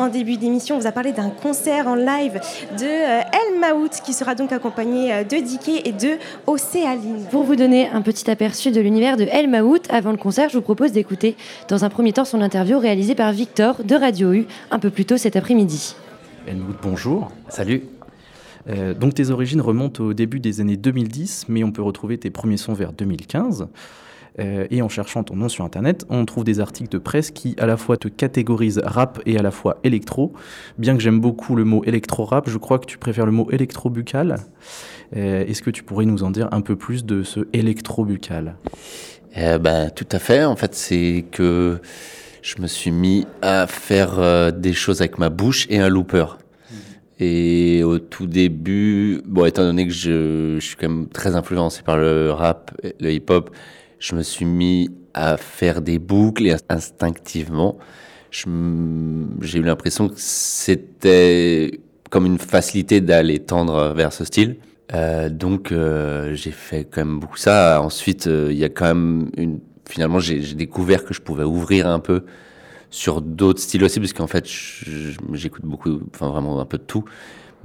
en début d'émission, on vous a parlé d'un concert en live de El Maout qui sera donc accompagné de Diké et de Océaline. Pour vous donner un petit aperçu de l'univers de El Maout, avant le concert, je vous propose d'écouter dans un premier temps son interview réalisée par Victor de Radio U un peu plus tôt cet après-midi. El Maout, bonjour. Salut. Euh, donc tes origines remontent au début des années 2010, mais on peut retrouver tes premiers sons vers 2015. Euh, et en cherchant ton nom sur Internet, on trouve des articles de presse qui à la fois te catégorisent rap et à la fois électro. Bien que j'aime beaucoup le mot électro-rap, je crois que tu préfères le mot électro-buccal. Euh, est-ce que tu pourrais nous en dire un peu plus de ce électro-buccal? Bah, Tout à fait. En fait, c'est que je me suis mis à faire des choses avec ma bouche et un looper. Et au tout début, bon, étant donné que je, je suis quand même très influencé par le rap, le hip-hop, je me suis mis à faire des boucles et instinctivement, j'ai eu l'impression que c'était comme une facilité d'aller tendre vers ce style. Euh, donc euh, j'ai fait quand même beaucoup ça. Ensuite, euh, il y a quand même une. Finalement, j'ai découvert que je pouvais ouvrir un peu sur d'autres styles aussi, parce qu'en fait, j'écoute beaucoup, enfin vraiment un peu de tout.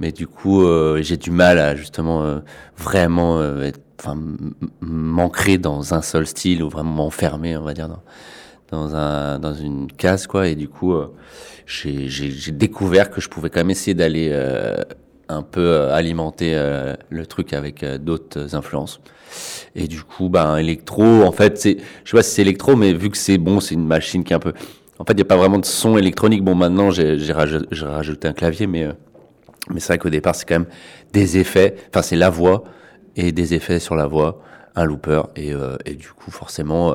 Mais du coup, j'ai du mal à justement vraiment euh, enfin, m'ancrer dans un seul style ou vraiment m'enfermer, on va dire, dans, dans, un, dans une case, quoi. Et du coup, j'ai découvert que je pouvais quand même essayer d'aller un peu alimenter le truc avec d'autres influences. Et du coup, ben, électro, en fait, c'est, je sais pas si c'est électro, mais vu que c'est bon, c'est une machine qui est un peu, en fait, il n'y a pas vraiment de son électronique. Bon, maintenant, j'ai rajouté, un clavier, mais, euh, mais c'est vrai qu'au départ, c'est quand même des effets. Enfin, c'est la voix et des effets sur la voix, un looper. Et, euh, du coup, forcément, euh,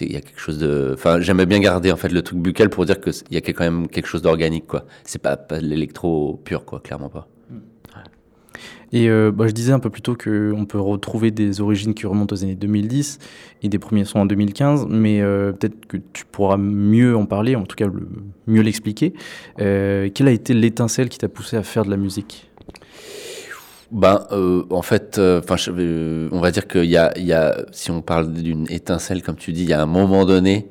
il y a quelque chose de. Enfin, j'aimais bien garder en fait le truc buccal pour dire qu'il y a quand même quelque chose d'organique, quoi. C'est pas, pas l'électro pur, quoi, clairement pas. Et euh, bah, je disais un peu plus tôt qu'on peut retrouver des origines qui remontent aux années 2010 et des premiers sons en 2015, mais peut-être que tu pourras mieux en parler, en tout cas mieux l'expliquer. Quelle a été l'étincelle qui t'a poussé à faire de la musique? Ben, en fait, enfin, on va dire qu'il y a, y a, si on parle d'une étincelle, comme tu dis, il y a un moment donné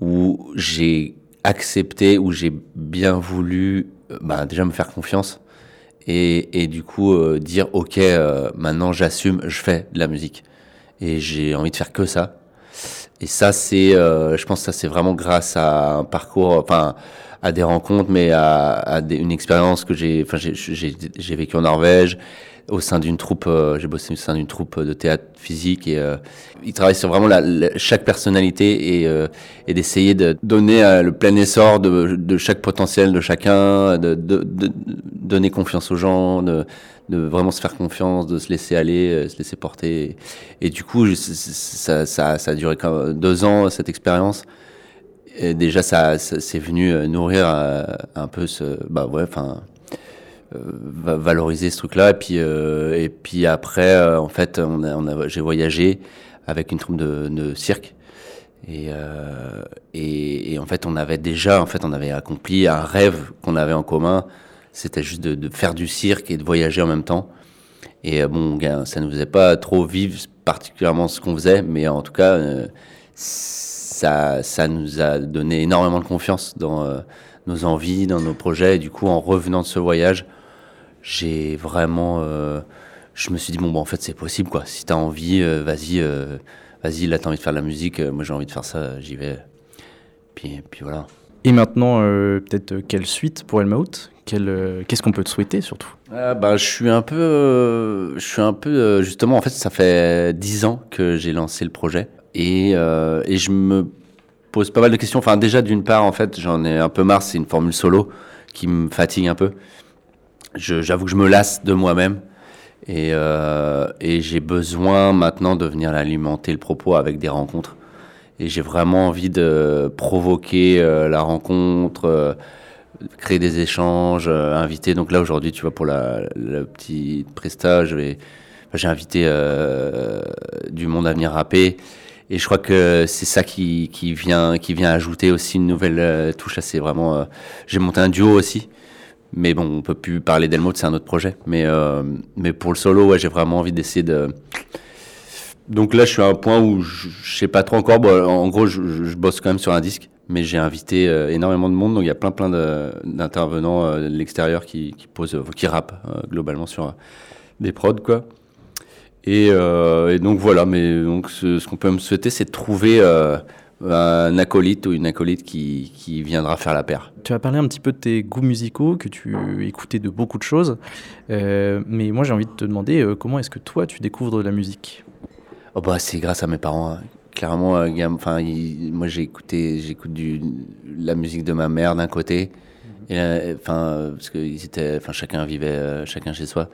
où j'ai accepté, où j'ai bien voulu, ben, déjà me faire confiance et, et du coup euh, dire ok euh, maintenant j'assume je fais de la musique. Et j'ai envie de faire que ça et ça c'est euh, je pense que ça c'est vraiment grâce à un parcours enfin à des rencontres mais à, à une expérience que j'ai enfin j'ai vécu en Norvège au sein d'une troupe, euh, j'ai bossé au sein d'une troupe de théâtre physique et euh, il travaille sur vraiment la, chaque personnalité et, euh, et d'essayer de donner euh, le plein essor de, de, chaque potentiel de chacun, de, de, de, donner confiance aux gens, de, de vraiment se faire confiance, de se laisser aller, se laisser porter. Et, du coup, ça, ça, ça a duré deux ans cette expérience. Et déjà, ça, ça c'est venu nourrir un peu ce, bah ouais, enfin euh, valoriser ce truc-là. Et puis, euh, et puis après, euh, en fait, j'ai voyagé avec une troupe de, cirque. Et, euh, et, et, en fait, on avait déjà, en fait, on avait accompli un rêve qu'on avait en commun. C'était juste de, de, faire du cirque et de voyager en même temps. Et bon, ça ne nous faisait pas trop vivre particulièrement ce qu'on faisait, mais en tout cas, euh, ça, ça nous a donné énormément de confiance dans euh, nos envies, dans nos projets. Et du coup, en revenant de ce voyage, j'ai vraiment. Euh, je me suis dit, bon, bon en fait, c'est possible, quoi. Si t'as envie, euh, vas-y, euh, vas-y, là, t'as envie de faire de la musique, moi, j'ai envie de faire ça, j'y vais. Puis, puis voilà. Et maintenant, peut-être quelle suite pour Elmaout Qu'est-ce qu'on peut te souhaiter surtout? Ah, bah, Je suis un peu. je suis un peu. justement, en fait, ça fait dix ans que j'ai lancé le projet. Et, je me pose pas mal de questions. Enfin, déjà, d'une part, en fait, j'en ai un peu marre, c'est une formule solo qui me fatigue un peu j'avoue que je me lasse de moi-même et, euh, et j'ai besoin maintenant de venir alimenter le propos avec des rencontres. Et j'ai vraiment envie de provoquer euh, la rencontre, euh, créer des échanges, euh, inviter. Donc là aujourd'hui, tu vois, pour la, la petite j'ai invité du monde à venir rapper. Et je crois que c'est ça qui, vient qui vient ajouter aussi une nouvelle touche. C'est vraiment, j'ai monté un duo aussi mais bon, on peut plus parler d'Elmo, c'est un autre projet. Mais, mais pour le solo, ouais, j'ai vraiment envie d'essayer de donc là, je suis à un point où je, je sais pas trop encore. En gros, je, bosse quand même sur un disque, mais j'ai invité euh, énormément de monde. Donc il y a plein, plein d'intervenants euh, de l'extérieur qui, posent, euh, qui rappent globalement sur des prods, quoi. Et, donc voilà. Mais donc ce, qu'on peut me souhaiter, c'est de trouver un acolyte ou une acolyte qui, viendra faire la paire. Tu as parlé un petit peu de tes goûts musicaux, que tu écoutais de beaucoup de choses, mais moi j'ai envie de te demander comment est-ce que toi tu découvres de la musique? Oh bah, C'est grâce à mes parents. Hein. Clairement, euh, enfin, moi j'ai j'écoute la musique de ma mère d'un côté, et enfin parce que ils étaient, enfin chacun vivait chacun chez soi.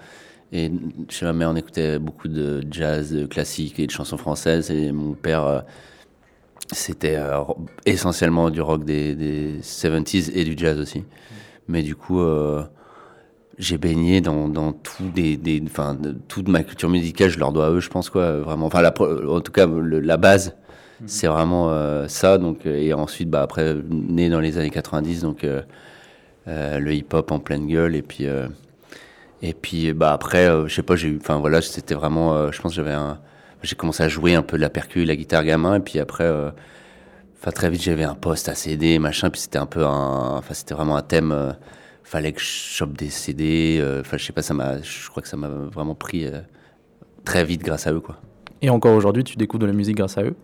Et chez ma mère, on écoutait beaucoup de jazz classique et de chansons françaises. Et mon père, c'était euh, essentiellement du rock des, des, 70s et du jazz aussi. Mais du coup, euh, j'ai baigné dans, dans tout des, des, toute ma culture musicale, je leur dois à eux, je pense, quoi, vraiment. Enfin, la, en tout cas, la base, mhm. c'est vraiment euh, ça. Donc, et ensuite, bah, après, né dans les années 90, donc le hip-hop en pleine gueule. Et puis, et puis bah, après, je sais pas, j'ai eu, enfin voilà, c'était vraiment, je pense que j'avais un j'ai commencé à jouer un peu de la percu, la guitare gamin, et puis après, euh, enfin très vite j'avais un poste à CD, machin, puis c'était un peu un, enfin c'était vraiment un thème. Euh, fallait que je chope des CD. Euh, enfin, je sais pas, ça m'a, je crois que ça m'a vraiment pris très vite grâce à eux, quoi. Et encore aujourd'hui, tu découvres de la musique grâce à eux?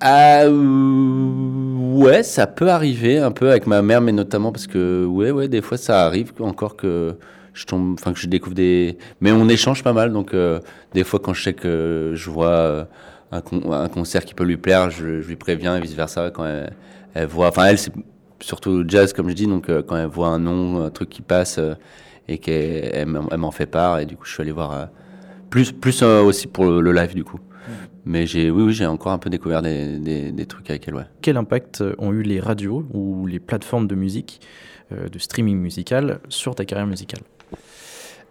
Ah, ouais, ça peut arriver un peu avec ma mère, mais notamment parce que ouais, ouais, des fois ça arrive encore que je tombe, enfin que je découvre des, mais on échange pas mal, donc euh, des fois quand je sais que je vois euh, un, un, concert qui peut lui plaire, je, je lui préviens et vice versa quand elle, voit, enfin elle c'est surtout jazz comme je dis, donc euh, quand elle voit un nom, un truc qui passe et qu'elle elle, m'en fait part et du coup je suis allé voir plus plus aussi pour le, live du coup. Mmh. Mais j'ai, oui, oui, j'ai encore un peu découvert des, des, des, trucs avec elle. Ouais. Quel impact ont eu les radios ou les plateformes de musique, de streaming musical, sur ta carrière musicale?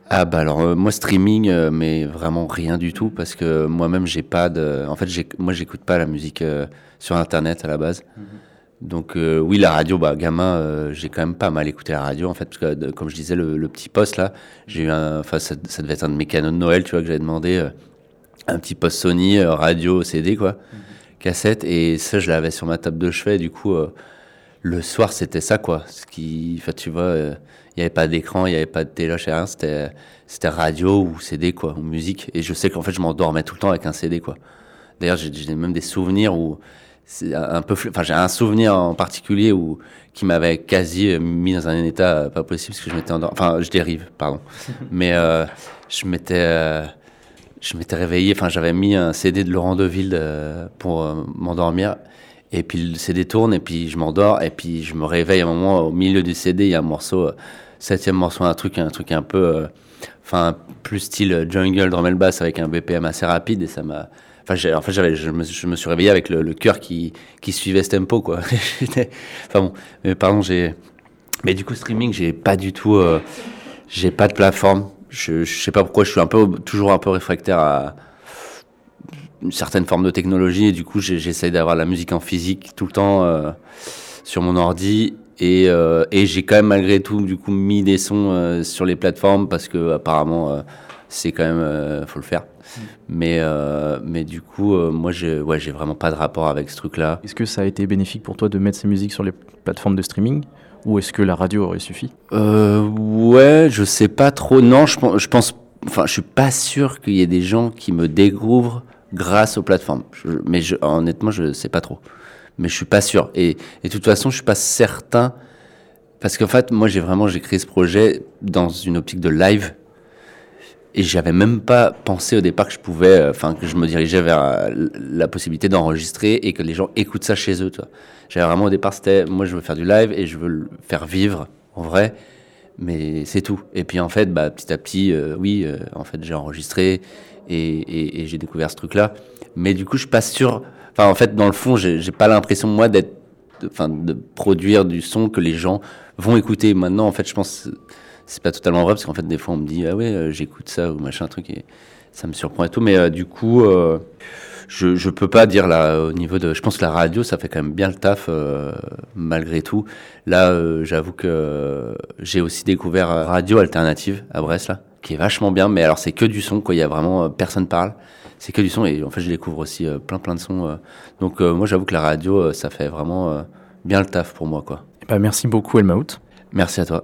Ah bah alors euh, moi streaming euh, mais vraiment rien du tout parce que moi-même j'ai pas de en fait j'ai moi j'écoute pas la musique euh, sur internet à la base. Mhm. Donc oui la radio bah gamin j'ai quand même pas mal écouté la radio en fait parce que comme je disais le, petit poste là, j'ai eu un enfin ça, devait être un de mes canaux de Noël, tu vois que j'avais demandé un petit poste Sony radio CD quoi, mhm. cassette et ça je l'avais sur ma table de chevet du coup le soir c'était ça quoi, ce qui enfin tu vois il n'y avait pas d'écran, il n'y avait pas de téloche, rien. C'était, c'était radio ou CD, quoi, ou musique. Et je sais qu'en fait, je m'endormais tout le temps avec un CD, quoi. D'ailleurs, j'ai, même des souvenirs où c'est un peu, enfin, j'ai un souvenir en particulier où, qui m'avait quasi mis dans un état pas possible parce que je m'étais endormi. Enfin, je dérive, pardon. Mais, euh, je m'étais, euh, je m'étais réveillé, enfin, j'avais mis un CD de Laurent Deville euh, pour euh, m'endormir. Et puis le CD tourne, et puis je m'endors, et puis je me réveille à un moment, au milieu du CD, il y a un morceau septième morceau, un truc, un truc un peu, euh, enfin, plus style jungle, drum and bass avec un BPM assez rapide et ça m'a. Enfin, en fait, je me, suis réveillé avec le, cœur qui, suivait ce tempo, quoi. enfin bon, mais pardon. Mais du coup, streaming, j'ai pas du tout. Euh, j'ai pas de plateforme. Je, je sais pas pourquoi, je suis un peu, toujours un peu réfractaire à une certaine forme de technologie et du coup, j'essaye d'avoir la musique en physique tout le temps euh, sur mon ordi et, euh, et j'ai quand même malgré tout du coup mis des sons sur les plateformes parce que apparemment c'est quand même faut le faire. Mm. Mais mais du coup moi j'ai ouais vraiment pas de rapport avec ce truc là. Est-ce que ça a été bénéfique pour toi de mettre ces musiques sur les plateformes de streaming ou est-ce que la radio aurait suffi? Ouais je sais pas trop non je, je pense enfin je suis pas sûr qu'il y ait des gens qui me découvrent grâce aux plateformes. mais je, honnêtement je sais pas trop mais je suis pas sûr. Et, et de toute façon, je suis pas certain parce qu'en fait, moi, j'ai vraiment j'ai créé ce projet dans une optique de live et j'avais même pas pensé au départ que je pouvais, euh, enfin que je me dirigeais vers euh, la possibilité d'enregistrer et que les gens écoutent ça chez eux. J'avais vraiment au départ c'était, moi, je veux faire du live et je veux le faire vivre en vrai, mais c'est tout. Et puis en fait, bah, petit à petit, euh, oui, en fait, j'ai enregistré et, j'ai découvert ce truc-là. Mais du coup, je suis pas sûr Enfin, en fait, dans le fond, j'ai pas l'impression, moi, d'être. Enfin, de produire du son que les gens vont écouter. Maintenant, en fait, je pense. C'est pas totalement vrai, parce qu'en fait, des fois, on me dit, ah ouais, euh, j'écoute ça, ou machin, truc, et ça me surprend et tout. Mais euh, du coup. Euh, je, je peux pas dire là au niveau de je pense que la radio ça fait quand même bien le taf malgré tout là j'avoue que j'ai aussi découvert radio alternative à Brest là qui est vachement bien mais alors c'est que du son quoi il y a vraiment personne parle c'est que du son et en fait je découvre aussi plein plein de sons. donc moi j'avoue que la radio ça fait vraiment bien le taf pour moi quoi. Eh ben, merci beaucoup, Elmaout. Merci à toi.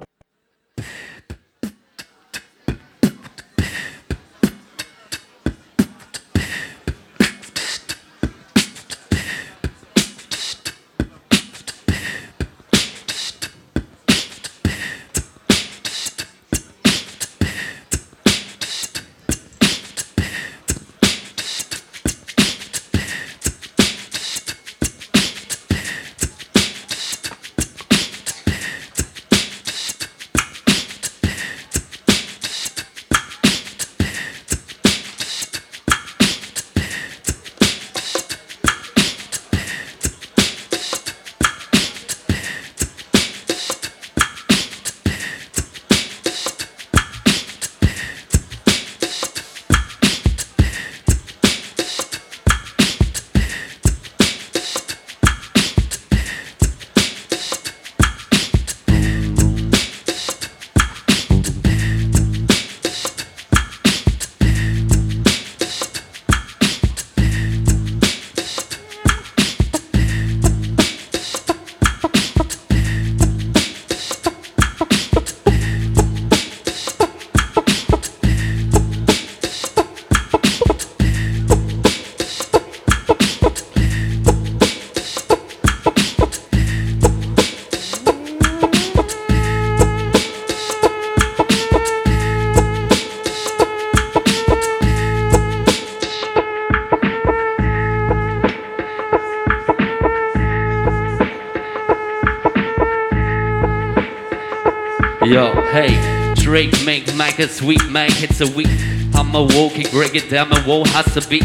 Yo, hey, Drake make Mike a sweet man, it's a week. I'm a walking, break it down, my wall has to be.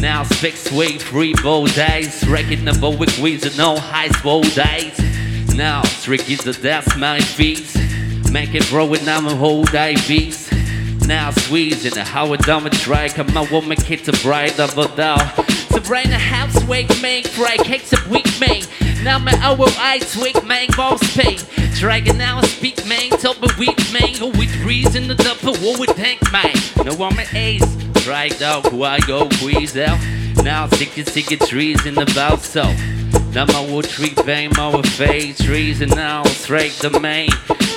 Now specs way free bow days, wrecking the bow with wheels no high bow days. Now trick is the death my feet, make it roll with now my whole day beats. Now squeezing the how it done with try, come on, woman, kids a bright of a down. So brain a house wake make fry cakes a week make. Now my owl eyes wake man boss pay. Dragon now speak man, top of weak man, go with reason the double war with tank man. No one my ace, strike dog who I go squeeze out. Now sick and sick trees in the bow so. Now my wood tree bang my face trees and now straight the main.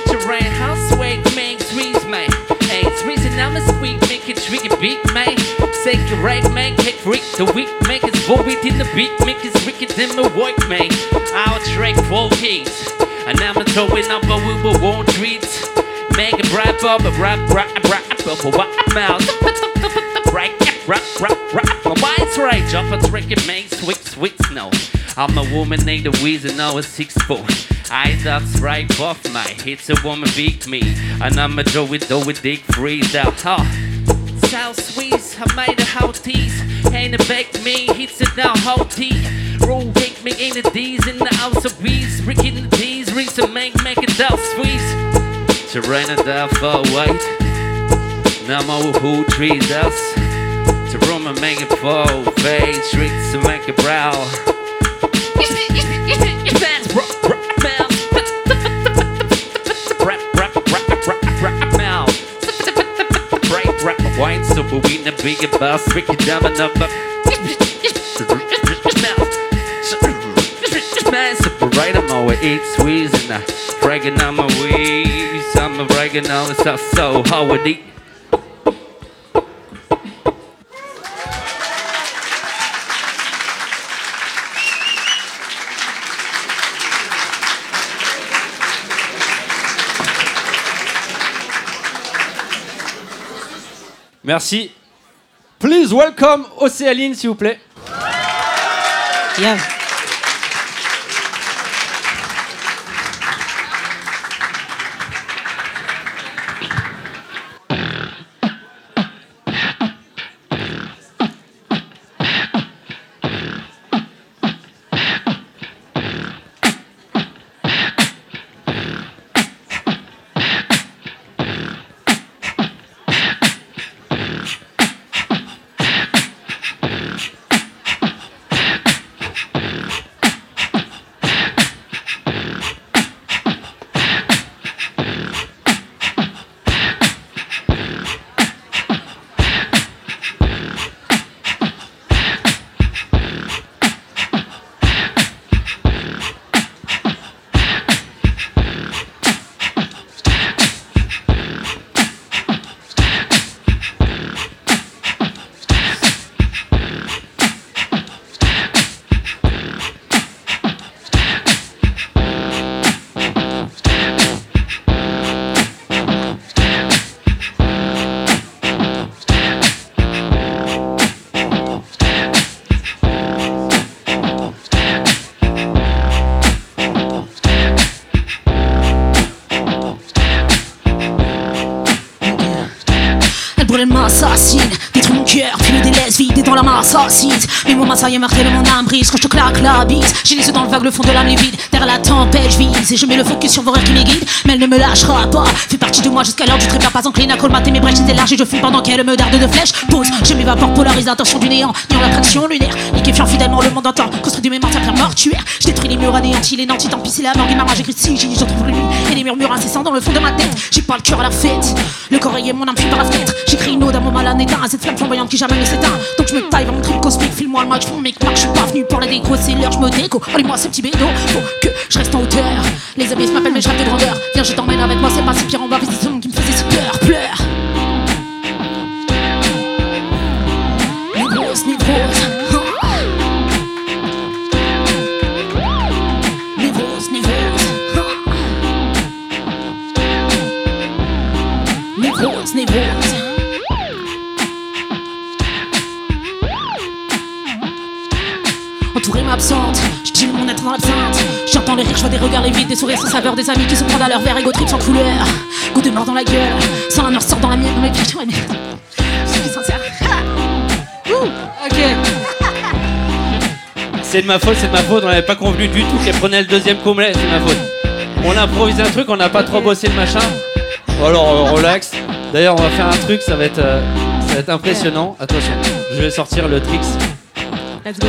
Terrain house wake man trees man. Hey, trees and now my sweet make it tricky big man. Say right man, kick freak the weak make it void in the beat, make it wicked in the work man. Our track four keys. And now I'm throwing up a we will want treats. Make it rap up, a rap, rap, rap, up, a wap mouth. Right, rap, rap, rap. My mind's right, jump a trick and make sweet, sweet snow. I'm a woman named the reason now a six foot. I that's right off my hits a woman beat me. And I'm a Joe with dough with dick freeze out. Huh. South Swiss, I made a how tease. Ain't a back me, hits it now how tea. Roll take me in the D's in the house of bees. Rick in the D's, to make, make it down to Terrain and down for white. Now my who trees us. To room and make it fall. Fade streets to make it brow. Wine super we in the bigger bus, Ricky down another. Right, I'm always eat squeeze and I bragging on my weeds. I'm a bragging on stuff so hard eat. Merci. Please welcome Océaline, s'il vous plaît. Ça y est meurtrier de mon âme brise quand je te claque la bise. J'ai les dans le vague, le fond de l'âme vide. Derrière la tempête, je vise et je mets le focus sur vos rêves qui me guident. Mais elle ne me lâchera pas. Fait partie de moi jusqu'à l'heure du trépas, pas encline à colmater mes brèches larges et je fume pendant qu'elle me darde de flèches. Pause, je m'évapore, polarise l'attention du néant, niant l'attraction lunaire. Liquéfiant fidèlement le monde entend, construit du mémoire, pierre mortuaire. Je détruis les murs anéantis, les nantis, tant pis c'est la mort, ma rage, j'écris si, je trouve lui. Et les murmures incessants dans le fond de ma tête. J'ai pas le cœur à la fête, le corps est mon âme par la fenêtre. J'écris une ode à mon mal à cette flamme flamboyante qui jamais ne s'éteint. Donc je me taille vers mon cosmique, file-moi le je je suis pas venu pour la déco, c'est l'heure, je me déco. Allez-moi ce petit bédo, faut que je reste en hauteur. Les abysses m'appellent, mais je de grandeur. Viens, je t'emmène avec moi, c'est pas si pire, on va visiter qui me faisait si peur, pleure. Entourée m'absente, je mon être dans l'absinthe. J'entends les rires, je vois des regards les vides, des sourires sans saveur, des amis qui se prennent à leur verre, égo trip sans couleur. Goût de mort dans la gueule, sans la noire sort dans la mienne, dans mes pieds, ouais, mais. Je suis sincère. C'est de ma faute, c'est de ma faute, on n'avait pas convenu du tout qu'elle prenait le deuxième couplet, c'est de ma faute. On a improvisé un truc, on n'a pas trop bossé le machin. Bon, alors euh, relax. D'ailleurs, on va faire un truc, ça va être, euh, ça va être impressionnant. Attention, je vais sortir le tricks. Let's go.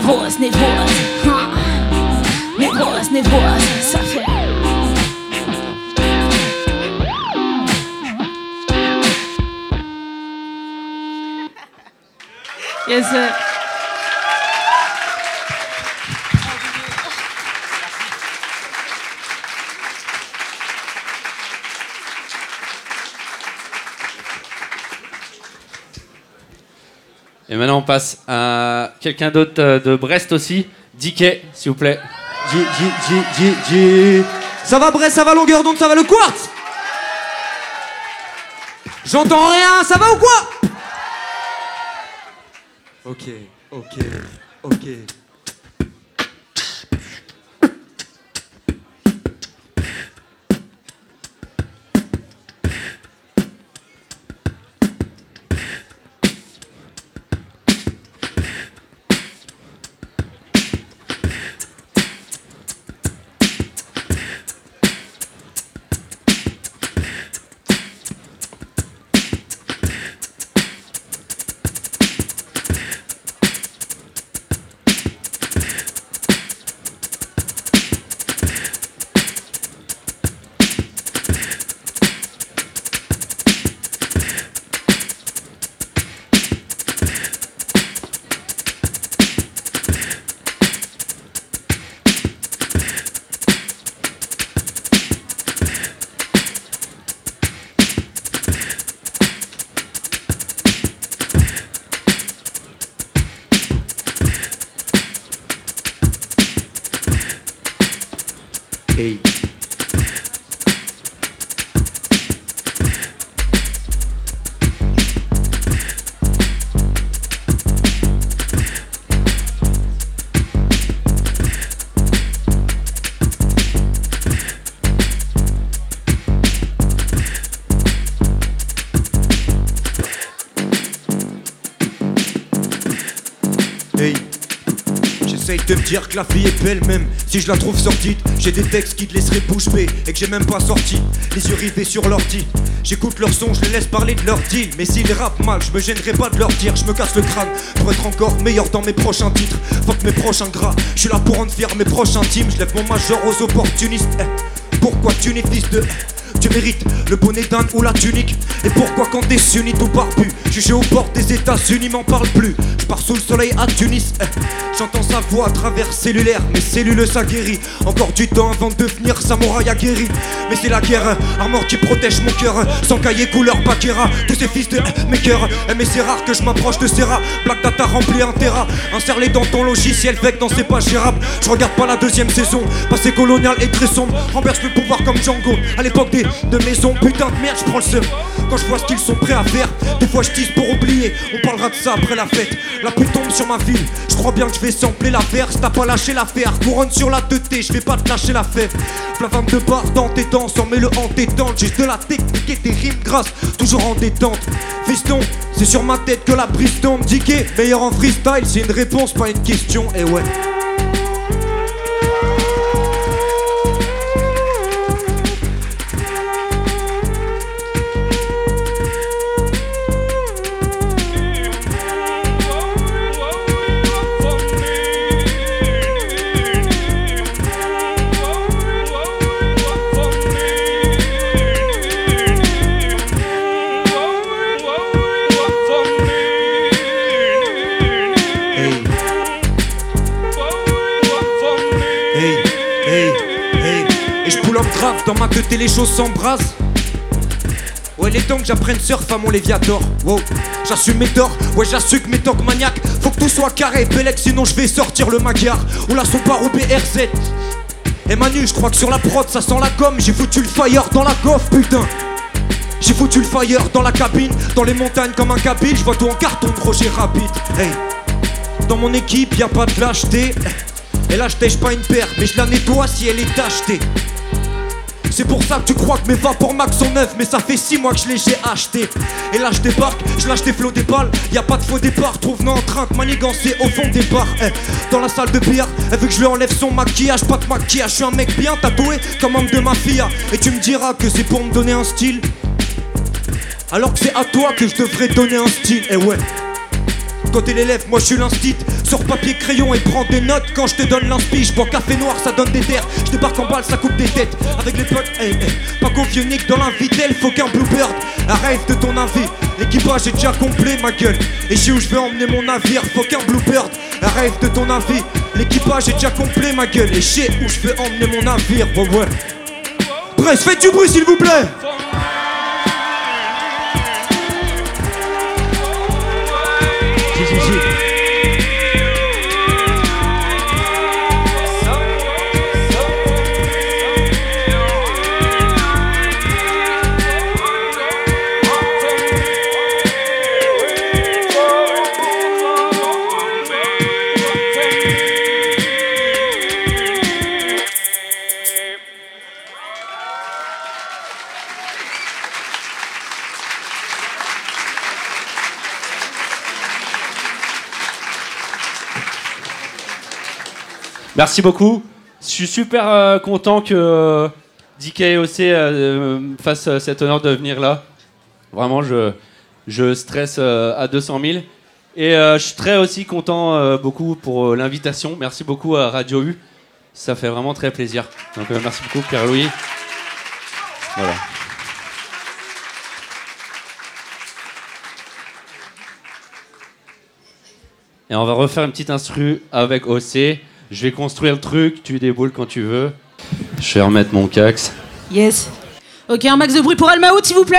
Névrose, névrose. Ah. Névrose, névrose. Ça fait. Yes, sir. Maintenant, on passe à quelqu'un d'autre euh, de Brest aussi. Dickey, s'il vous plaît. Ça va Brest, ça va longueur d'onde, ça va le quartz J'entends rien, ça va ou quoi? Ok, ok, ok. De me dire que la fille est belle même si je la trouve sortie J'ai des textes qui te laisseraient bouche bée et que j'ai même pas sorti Les yeux rivés sur l'ordi J'écoute leurs sons, je les laisse parler de leur deal. Mais s'ils rappent mal, je me gênerai pas de leur dire. Je me casse le crâne pour être encore meilleur dans mes prochains titres. Fuck mes prochains gras. Je suis là pour rendre fier mes proches intimes. Je lève mon major aux opportunistes. Eh, pourquoi tu n'es fils de. Tu mérites le bonnet d'Inde ou la tunique. Et pourquoi quand t'es sunni tout barbu, jugé aux portes des États-Unis, m'en parle plus? Je pars sous le soleil à Tunis. eh. J'entends sa voix à travers cellulaire, mes cellules ça guérit. Encore du temps avant de devenir samouraï aguerri. Mais c'est la guerre, armor qui protège mon cœur. Sans cahier couleur Bakira, tous ces fils de eh, mes cœurs. Eh, mais c'est rare que je m'approche de Serra. Black Data rempli un terra. Insère-les dans ton logiciel, vec dans c'est pas gérable. Je regarde pas la deuxième saison. Passé colonial et très sombre. Renverse le pouvoir comme Django. À l'époque des de maisons, putain de merde, je prends le seum. Quand je vois ce qu'ils sont prêts à faire, des fois je tisse pour oublier. On parlera de ça après la fête. La pluie tombe sur ma ville. Je crois bien que je vais sampler la verse. T'as pas lâché l'affaire. Couronne sur la 2T, je vais pas te lâcher la fête. Flavame de barre dans tes dents, sans mets le en détente. J'ai de la technique et des rimes grasses, toujours en détente. Fiston, c'est sur ma tête que la brise tombe. Diqué, meilleur en freestyle, c'est une réponse, pas une question. Et ouais. Les choses s'embrasent. Ouais, les temps que j'apprenne surf à mon Léviator. Wow, j'assume mes torts. Ouais, j'assume mes tocs maniaques. Faut que tout soit carré, Bellec, sinon je vais sortir le Magyar. Ou la Subaru BRZ. Et Manu, je crois que sur la prod ça sent la gomme. J'ai foutu le fire dans la gaufre, putain. J'ai foutu le fire dans la cabine, dans les montagnes comme un kabyle. Je vois tout en carton, projet rapide. Hey. Dans mon équipe, y a pas de lâcheté. Et là, je pas une paire, mais je la nettoie si elle est tachetée. C'est pour ça que tu crois que mes vapors max sont neufs, mais ça fait 6 mois que je les j'ai achetés. Et là, je débarque, je lâche des flots des balles. Y a pas de faux départ, trouve-nous en train de manigancer au fond des bars. Eh, dans la salle de billard, elle veut que je lui enlève son maquillage, pas de maquillage. Je suis un mec bien tatoué, comme homme de ma fille. Et tu me diras que c'est pour me donner un style. Alors que c'est à toi que je devrais donner un style. Et ouais. Quand t'es l'élève, moi je suis l'instit. Sors papier, crayon et prends des notes quand je te donne l'inspi. Je bois café noir, ça donne des terres. Je débarque en balle, ça coupe des têtes. Avec les potes, hey, hey. pas qu'au vieux Nick dans l'invitel, faut qu'un bluebird. Arrête de ton avis. L'équipage est déjà complet, ma gueule. Et je sais où je vais emmener mon navire, faut qu'un bluebird. Arrête de ton avis. L'équipage est déjà complet, ma gueule. Et je sais où je vais emmener mon navire, ouais, ouais. Bref, faites du bruit s'il vous plaît. Merci beaucoup. Je suis super euh, content que euh, DK et OC euh, me fasse euh, cet honneur de venir là. Vraiment, je, je stresse à 200 000. Et je suis très aussi content beaucoup pour l'invitation. Merci beaucoup à Radio U. Ça fait vraiment très plaisir. Donc merci beaucoup Pierre-Louis. Et on va refaire une petite instru avec OC. Je vais construire le truc, tu déboules quand tu veux. Je vais remettre mon cax. Yes. Ok, un max de bruit pour Almaout, s'il vous plaît.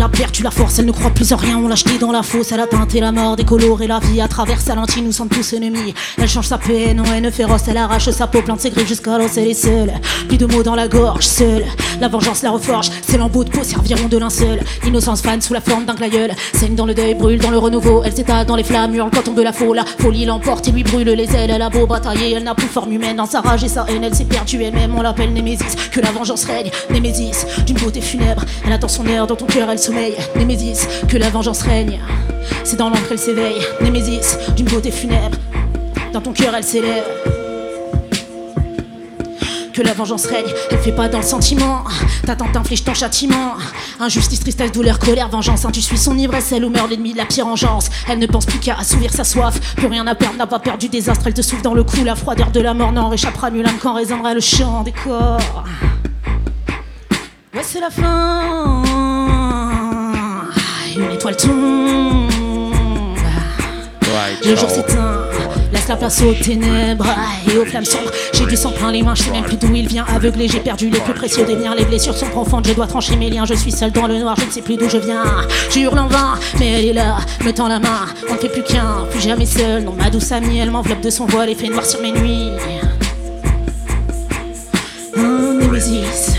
Noire, elle a perdu la force, elle ne croit plus en rien, on l'a jetée dans la fosse, elle a teinté la mort, décoloré la vie à travers sa lentille, nous sommes tous ennemis. Elle change sa peine en haine féroce, elle arrache sa peau, plante ses griffes jusqu'à l'os, elle est seule. Plus de mots dans la gorge, seule. La vengeance la reforge, ses lambeaux de peau serviront de linceul. Innocence fan sous la forme d'un glaïeul, saigne dans le deuil, brûle dans le renouveau, elle s'étale dans les flammes, hurle quand tombe la foule, la folie l'emporte et lui brûle les ailes, elle a beau batailler, elle n'a plus forme humaine, dans sa rage et sa haine, elle s'est perdue elle-même, on l'appelle Némésis, que la vengeance règne, Némésis, d'une beauté funèbre, elle attend son heure, dans ton cœur elle Némésis, que la vengeance règne, c'est dans l'ombre qu'elle s'éveille, Némésis, d'une beauté funèbre, dans ton cœur elle s'élève. Que la vengeance règne, elle fait pas dans le sentiment. Ta tante inflige ton châtiment. Injustice, tristesse, douleur, colère, vengeance. Hein, tu suis son ivresse, elle ou meurt l'ennemi de la pire engeance. Elle ne pense plus qu'à assouvir sa soif. Plus rien à perdre, n'a pas perdu désastre. Elle te souffle dans le cou, la froideur de la mort n'en réchappera nul âme quand résonnera le chant des corps. Ouais, c'est la fin. Une étoile tombe. Le jour s'éteint, laisse la place aux ténèbres et aux flammes sombres. J'ai du sang plein les mains, je sais même plus d'où il vient. Aveuglé, j'ai perdu les plus précieux des. Les blessures sont profondes, je dois trancher mes liens. Je suis seul dans le noir, je ne sais plus d'où je viens. Je hurle en vain, mais elle est là, me tend la main. On ne fait plus qu'un, plus jamais seul. Non, ma douce amie, elle m'enveloppe de son voile et fait noir sur mes nuits. Un Némésis,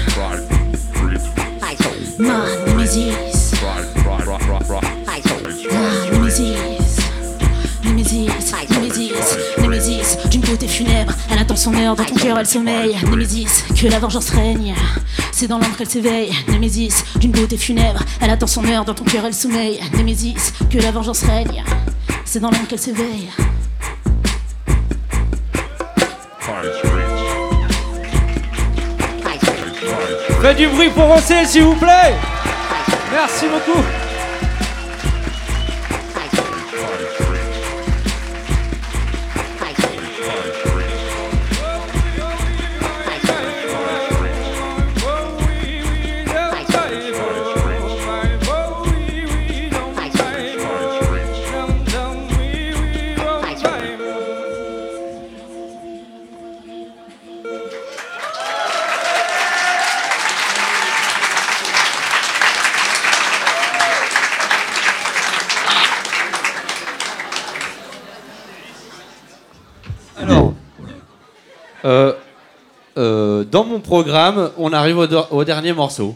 ma Némésis. Funèbre, elle attend son heure, dans ton cœur elle sommeille. Némésis, que la vengeance règne, c'est dans l'ombre qu'elle s'éveille. Némésis, d'une beauté funèbre, elle attend son heure, dans ton cœur elle sommeille. Némésis, que la vengeance règne, c'est dans l'ombre qu'elle s'éveille. Faites du bruit pour Rossé, s'il vous plaît Merci beaucoup dans mon programme, on arrive au, dernier morceau.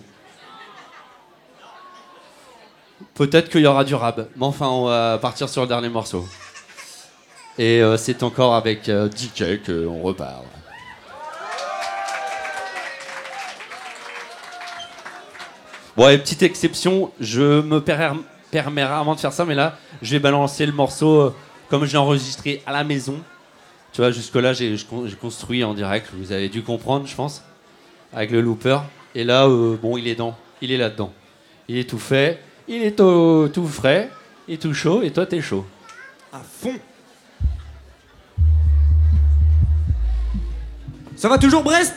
Peut-être qu'il y aura du rap, mais enfin, on va partir sur le dernier morceau. Et euh, c'est encore avec euh, DK qu'on repart. Bon, et petite exception, je me per- permets rarement de faire ça, mais là, je vais balancer le morceau euh, comme je l'ai enregistré à la maison. Tu vois, jusque-là, j'ai construit en direct, vous avez dû comprendre, je pense, avec le looper. Et là, euh, bon, il est dans, il est là-dedans. Il est tout fait, il est tout, tout frais, il est tout chaud, et toi, t'es chaud. À fond. Ça va toujours Brest?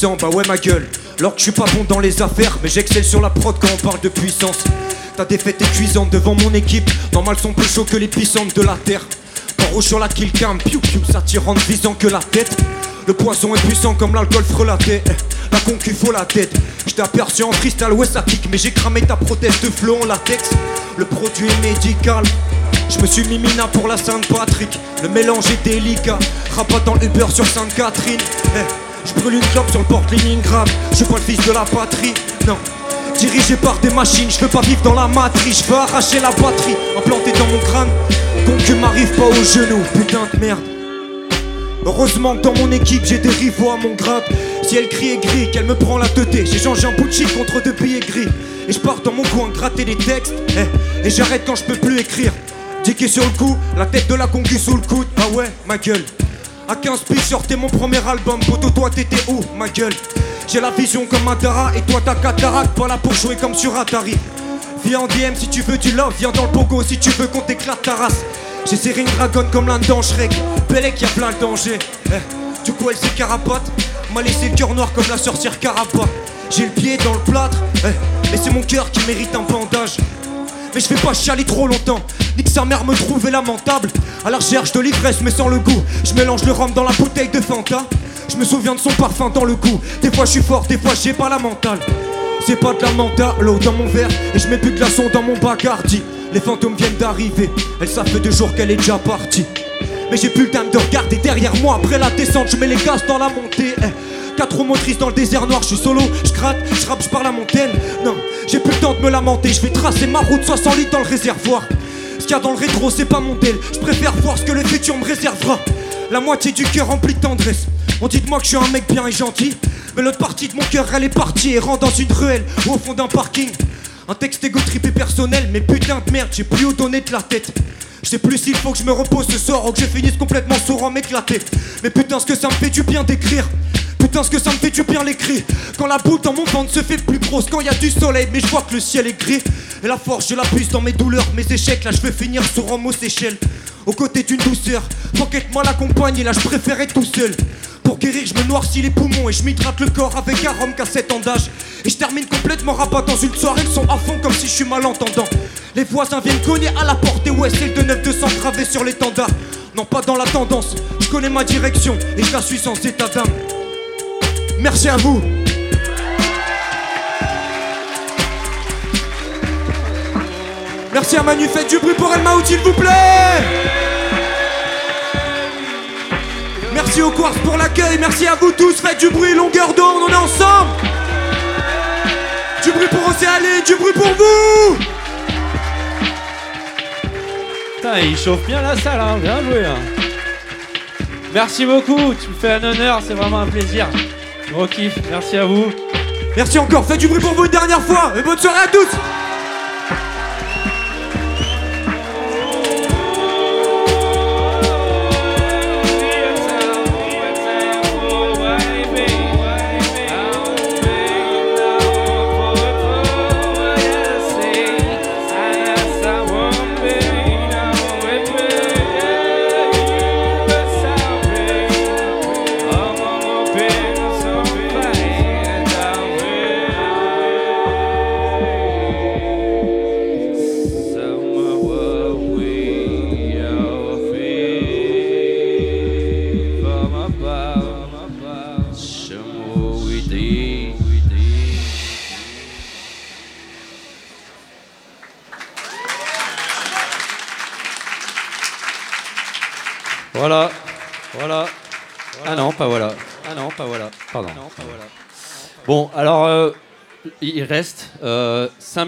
Bah ouais ma gueule. Alors que je suis pas bon dans les affaires, mais j'excelle sur la prod quand on parle de puissance. Ta défaite est cuisante devant mon équipe, normal sont plus chauds que les puissantes de la terre. Rouge sur la kill cam, piou piou, ça tire en visant que la tête. Le poison est puissant comme l'alcool frelaté. La concu faut la tête. Je t'ai aperçu en freestyle, ouais ça pique, mais j'ai cramé ta prothèse de flot en latex. Le produit est médical. Je me suis mis mina pour la Sainte-Patrick. Le mélange est délicat. Rabat dans Uber sur Sainte-Catherine. Eh, je brûle une clope sur le port de Leningrad. Je pas le fils de la patrie. Non. Dirigé par des machines, je veux pas vivre dans la matrice, je veux arracher la batterie, implanté dans mon crâne. Concu m'arrive pas aux genoux, putain de merde. Heureusement que dans mon équipe j'ai des rivaux à mon grade. Si elle crie et gris, qu'elle me prend la teuté, j'ai changé un bout de shit contre deux billets gris. Et je pars dans mon coin gratter les textes, eh, et j'arrête quand je peux plus écrire. Dicky sur le coup, la tête de la concu sous le coude, ah ouais, ma gueule. À 15 piges, sortais mon premier album, poto toi t'étais où, ma gueule? J'ai la vision comme un Dara, et toi ta cataracte, pas là pour jouer comme sur Atari. Viens en DM si tu veux du love, viens dans le pogo si tu veux qu'on t'éclate ta race. J'ai serré une dragonne comme l'un dans Shrek, Belek y a plein de dangers. Eh, du coup elle s'est carapote, m'a laissé le cœur noir comme la sorcière Carapat. J'ai le pied dans le plâtre, eh, mais c'est mon cœur qui mérite un bandage. Mais je vais pas chialer trop longtemps, ni que sa mère me trouvait lamentable. À la recherche de l'ivresse mais sans le goût, je mélange le rhum dans la bouteille de Fanta. Je me souviens de son parfum dans le cou, des fois je suis fort, des fois j'ai pas la mentale. C'est pas de la mentale, l'eau dans mon verre, et je mets plus de glaçons dans mon bacardi. Les fantômes viennent d'arriver, elle ça fait deux jours qu'elle est déjà partie. Mais j'ai plus le temps de regarder derrière moi après la descente, je mets les gaz dans la montée. eh. Quatre roues motrices dans le désert noir, je suis solo, je gratte, je rappe, je parle à montagne. Non, j'ai plus le temps de me lamenter, je vais tracer ma route 60 litres dans le réservoir. Ce qu'il y a dans le rétro, c'est pas mon tel, je préfère voir ce que le futur me réservera. La moitié du cœur rempli de tendresse. On dit de moi que je suis un mec bien et gentil, mais l'autre partie de mon cœur, elle est partie et rentre dans une ruelle ou au fond d'un parking. Un texte égo tripé personnel, mais putain de merde, j'ai plus où donner de la tête. Je sais plus s'il faut que je me repose ce soir ou que je finisse complètement sourd en m'éclater. Mais putain, ce que ça me fait du bien d'écrire. Putain, ce que ça me fait du bien l'écrit. Quand la boule dans mon ventre se fait plus grosse, quand y a du soleil, mais je vois que le ciel est gris. Et la force, je la puise dans mes douleurs, mes échecs. Là, je veux finir sur un mot Seychelles. Aux côtés d'une douceur, Pocket moi l'accompagne et là, je préfère être tout seul. Pour guérir, je me noircis les poumons et je m'hydrate le corps avec un rhum qu'à 7 ans d'âge. Et je termine complètement rabat dans une soirée, le son à fond comme si je suis malentendant. Les voisins viennent cogner à la porte et ouais, c'est le de 9200 gravé sur l'étendard. Non, pas dans la tendance, je connais ma direction et je la suis sans état d'âme. Merci à vous. Merci à Manu, faites du bruit pour El Maout, s'il vous plaît. Merci au Quartz pour l'accueil, merci à vous tous, faites du bruit, longueur d'onde, on est ensemble. Du bruit pour Océalie, du bruit pour vous. Putain, il chauffe bien la salle, hein. bien joué. hein. Merci beaucoup, tu me fais un honneur, c'est vraiment un plaisir. Gros kiff, merci à vous. Merci encore, faites du bruit pour vous une dernière fois et bonne soirée à tous.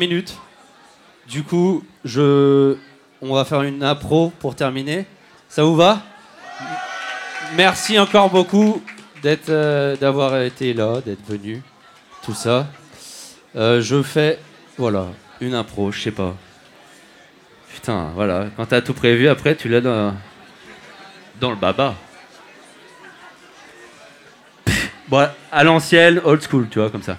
Minutes. Du coup, je, on va faire une impro pour terminer. Ça vous va? Merci encore beaucoup d'être, euh, d'avoir été là, d'être venu, tout ça. Euh, je fais, voilà, une impro, je sais pas. Putain, voilà, quand t'as tout prévu, après tu l'as dans, dans le baba. Bon, à l'ancienne, old school, tu vois, comme ça.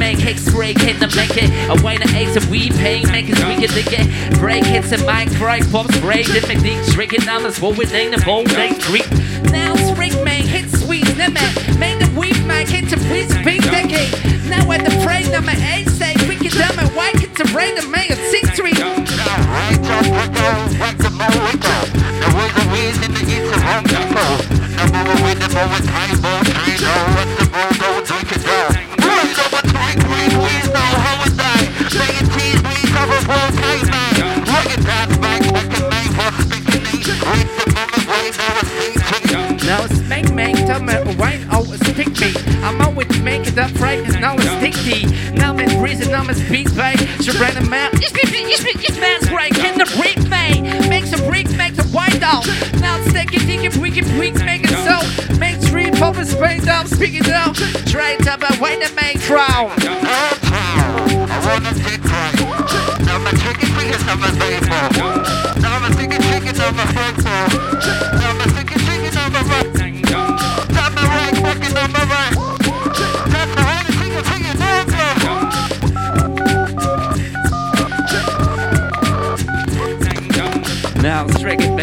break hit the blanket. A wine and ace and we pain makers we weaker lick it. Break hits and mind bright, pops break the technique drinking numbers what we name the whole day creep. Now spring man hit sweet limit. Make the weep man hit the please big decade. Now at the frame number eight say we can dumb and why can the rain the man six three. Right up, we go, what's the more we go? The way the winds in the east of home. beats, babe. She ran a map. This great. Can the break, mate? Make some bricks, make some white out. Now stick it, dig it, brick it, brick, make it so. Make three poppin' space up, speak it out. Try to and wait and make crown. I wanna take time. Now my chicken fingers on my baseball. Now my chicken chickens on my face.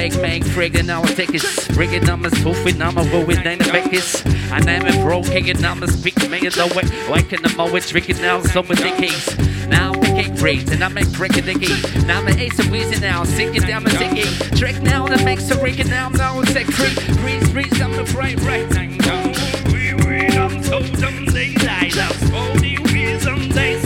Big Mac, friggin' our tickets. Riggin' numbers, hoofing number, name the beckers. I name it bro, kicking numbers, big man, the way. Waking them all with tricking now, some with dickies. Now I'm making great, and I'm a the diggy. Now I'm an ace of wheezy now, sinking down my diggy. Trick now, the max of rigging now, now it's a creek. Breeze, breeze, I'm a bright, right. I'm so dumb, they die, that's 40 reasons they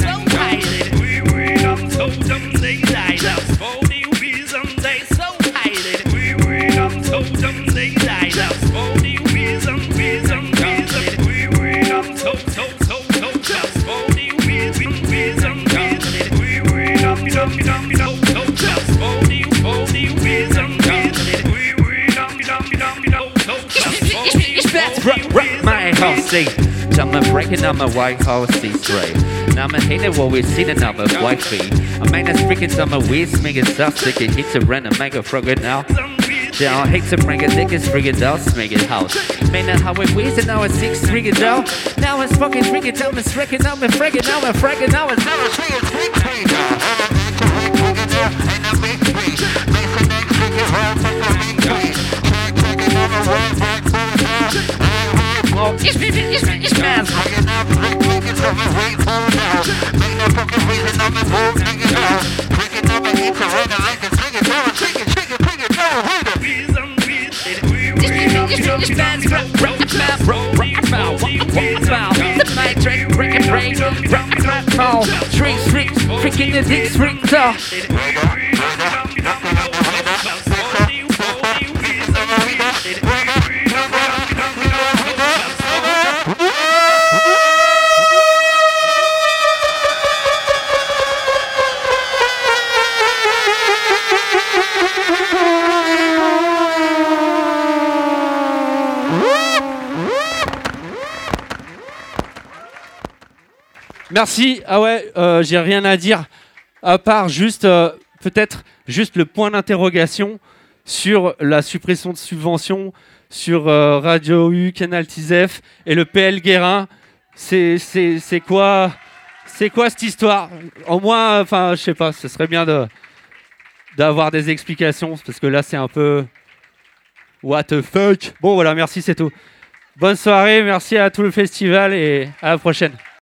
see. I'm a breaking on my white horse C3. And I'm a hater while we've seen another white bee. I'm mean, that's freaking some of weird smearing stuff that can hit to random. and make a frog now. Yeah, I hate to bring a it, friggin' doll, smearing house. Man, that's how it weird, and now it's six freak it out. Now it's fucking friggin' doll, it's friggin' doll, it's friggin' doll, it's friggin' doll, it's now it's friggin' freak doll. Make the next freaking world, make the next freaking world, make the next freaking world smoke. Yes, baby, yes, baby, yes, man. Hanging out, break, breaking up, and wait for now. Make no fucking reason, I'm in move, nigga, now. Breaking up, and eat the ring, and like it, drink it, throw it, drink it, drink it, drink it, throw it, wait a minute. It's fast, rock, rock, roll, rock, foul, rock, foul. Night train, break and break, rock, rock, fall. Tricks, tricks, freaking the dicks, rings off. Merci. Ah ouais, euh, j'ai rien à dire à part juste euh, peut-être juste le point d'interrogation sur la suppression de subventions sur euh, Radio U, Canal TISEF et le PL Guérin. C'est quoi c'est quoi cette histoire? Au moins, enfin, je sais pas. Ce serait bien de d'avoir des explications parce que là, c'est un peu what the fuck. Bon, voilà, merci, c'est tout. Bonne soirée, merci à tout le festival et à la prochaine.